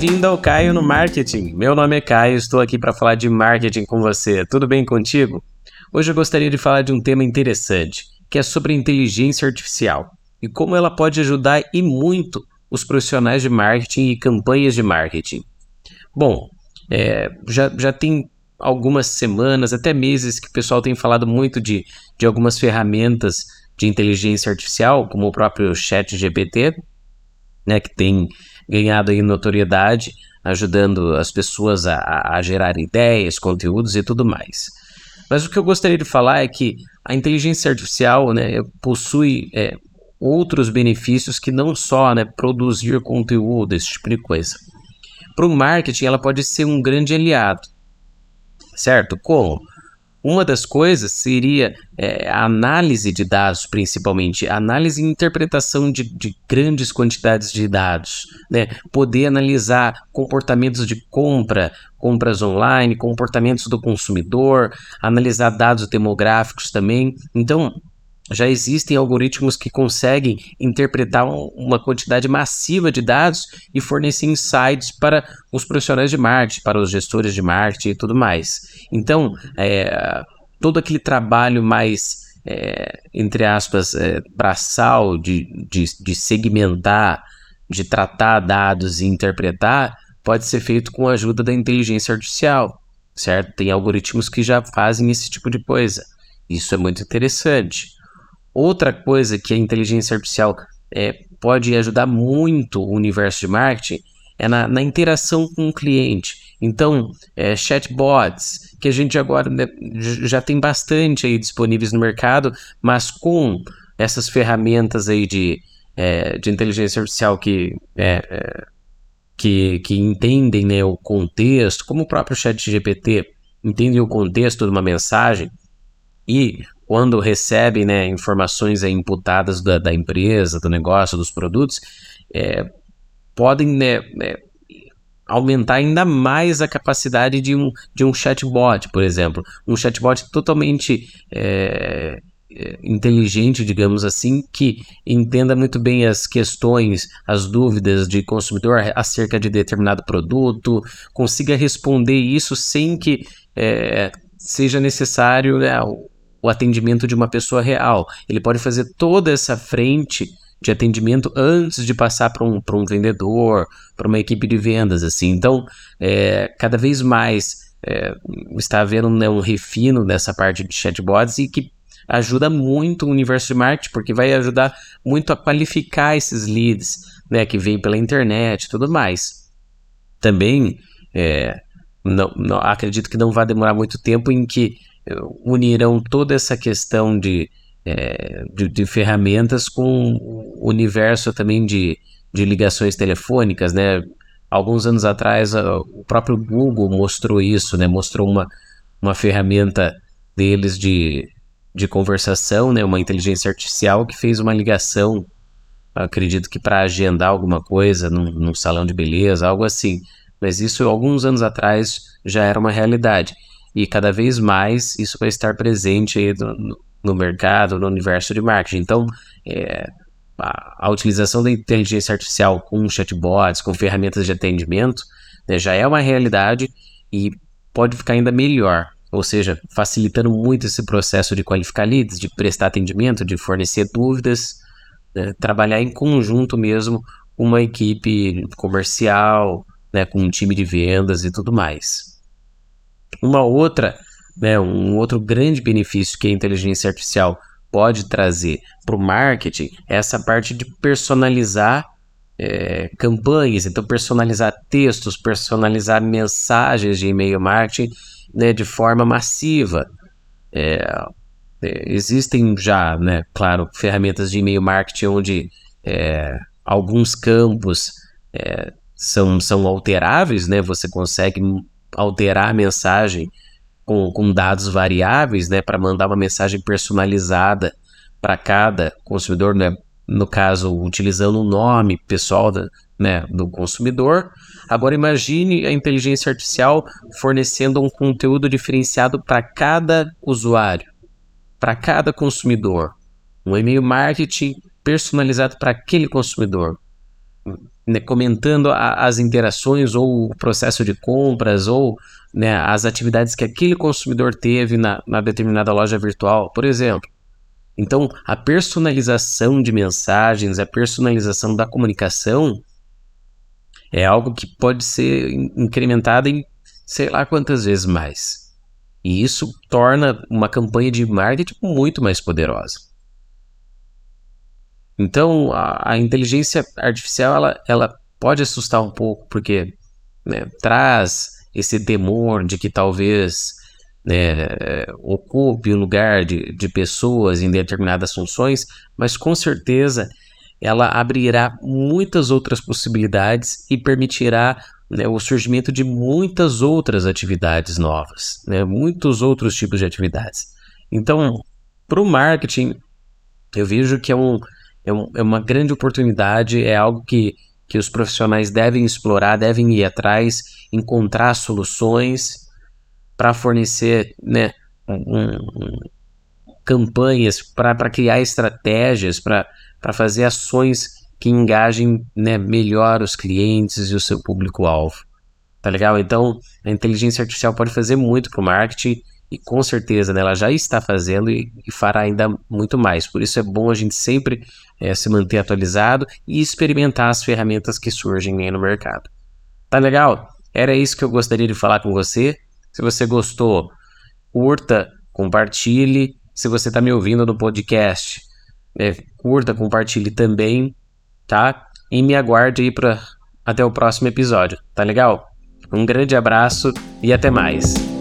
Bem-vindo ao Caio no Marketing. Meu nome é Caio, estou aqui para falar de marketing com você. Tudo bem contigo? Hoje eu gostaria de falar de um tema interessante, que é sobre inteligência artificial e como ela pode ajudar e muito os profissionais de marketing e campanhas de marketing. Bom, é, já, já tem algumas semanas, até meses, que o pessoal tem falado muito de, de algumas ferramentas de inteligência artificial, como o próprio Chat GPT, né, que tem ganhado aí notoriedade, ajudando as pessoas a, a gerar ideias, conteúdos e tudo mais. Mas o que eu gostaria de falar é que a inteligência artificial né, possui é, outros benefícios que não só né, produzir conteúdo, esse tipo de coisa. Para o marketing, ela pode ser um grande aliado, certo? Como? Uma das coisas seria é, a análise de dados, principalmente, análise e interpretação de, de grandes quantidades de dados, né? Poder analisar comportamentos de compra, compras online, comportamentos do consumidor, analisar dados demográficos também. Então, já existem algoritmos que conseguem interpretar uma quantidade massiva de dados e fornecer insights para os profissionais de marketing, para os gestores de marketing e tudo mais. Então, é, todo aquele trabalho mais, é, entre aspas, é, braçal de, de, de segmentar, de tratar dados e interpretar, pode ser feito com a ajuda da inteligência artificial, certo? Tem algoritmos que já fazem esse tipo de coisa. Isso é muito interessante. Outra coisa que a inteligência artificial é, pode ajudar muito o universo de marketing é na, na interação com o cliente. Então, é, chatbots, que a gente agora né, já tem bastante aí disponíveis no mercado, mas com essas ferramentas aí de, é, de inteligência artificial que, é, é que, que entendem né, o contexto, como o próprio chat GPT entende o contexto de uma mensagem e quando recebem né, informações aí, imputadas da, da, empresa, do negócio, dos produtos, é, podem né, é, aumentar ainda mais a capacidade de um, de um chatbot, por exemplo. Um chatbot totalmente é, é inteligente, digamos assim, que entenda muito bem as questões, as dúvidas de consumidor acerca de determinado produto, consiga responder isso sem que é, seja necessário né, o atendimento de uma pessoa real. Ele pode fazer toda essa frente de atendimento antes de passar para um, um vendedor, para uma equipe de vendas, assim. Então, é, cada vez mais é, está havendo né, um refino nessa parte de chatbots e que ajuda muito o universo de marketing, porque vai ajudar muito a qualificar esses leads, né, que vêm pela internet e tudo mais. Também, é, não, não, acredito que não vai demorar muito tempo em que unirão toda essa questão de, é, de, de, ferramentas com o universo também de, de ligações telefônicas, né? Alguns anos atrás, o próprio Google mostrou isso, né? Mostrou uma, uma ferramenta deles de, de conversação, né? Uma inteligência artificial que fez uma ligação, acredito que para agendar alguma coisa num, num salão de beleza, algo assim. Mas isso, alguns anos atrás, já era uma realidade e cada vez mais isso vai estar presente aí no, no mercado, no universo de marketing. Então, é, a, a, utilização da inteligência artificial com chatbots, com ferramentas de atendimento, né, já é uma realidade e pode ficar ainda melhor. Ou seja, facilitando muito esse processo de qualificar leads, de prestar atendimento, de fornecer dúvidas, né, trabalhar em conjunto mesmo uma equipe comercial, né, com um time de vendas e tudo mais. Uma outra, né, um outro grande benefício que a inteligência artificial pode trazer para o marketing é essa parte de personalizar é, campanhas, então personalizar textos, personalizar mensagens de e-mail marketing né, de forma massiva. É, é, existem já, né, claro, ferramentas de e-mail marketing onde é, alguns campos é, são, são alteráveis, né, você consegue alterar a mensagem com, com dados variáveis, né, para mandar uma mensagem personalizada para cada consumidor, né, no caso, utilizando o nome pessoal da, né, do consumidor. Agora imagine a inteligência artificial fornecendo um conteúdo diferenciado para cada usuário, para cada consumidor. Um e-mail marketing personalizado para aquele consumidor. Né, comentando a, as interações ou o processo de compras ou né, as atividades que aquele consumidor teve na, na determinada loja virtual, por exemplo. Então, a personalização de mensagens, a personalização da comunicação é algo que pode ser incrementado em sei lá quantas vezes mais. E isso torna uma campanha de marketing muito mais poderosa. Então, a, a inteligência artificial ela, ela pode assustar um pouco, porque né, traz esse temor de que talvez né, ocupe o lugar de, de pessoas em determinadas funções, mas com certeza ela abrirá muitas outras possibilidades e permitirá né, o surgimento de muitas outras atividades novas, né, muitos outros tipos de atividades. Então, para o marketing, eu vejo que é um, é, um, é uma grande oportunidade, é algo que, que os profissionais devem explorar, devem ir atrás, encontrar soluções para fornecer né, um, campanhas, para criar estratégias, para fazer ações que engajem né, melhor os clientes e o seu público-alvo. Tá legal? Então, a inteligência artificial pode fazer muito para o marketing e com certeza né, ela já está fazendo e, e, fará ainda muito mais. Por isso é bom a gente sempre é, se manter atualizado e experimentar as ferramentas que surgem no mercado. Tá legal? Era isso que eu gostaria de falar com você. Se você gostou, curta, compartilhe. Se você está me ouvindo no podcast, é, curta, compartilhe também, tá? E me aguarde aí para até o próximo episódio, tá legal? Um grande abraço e até mais.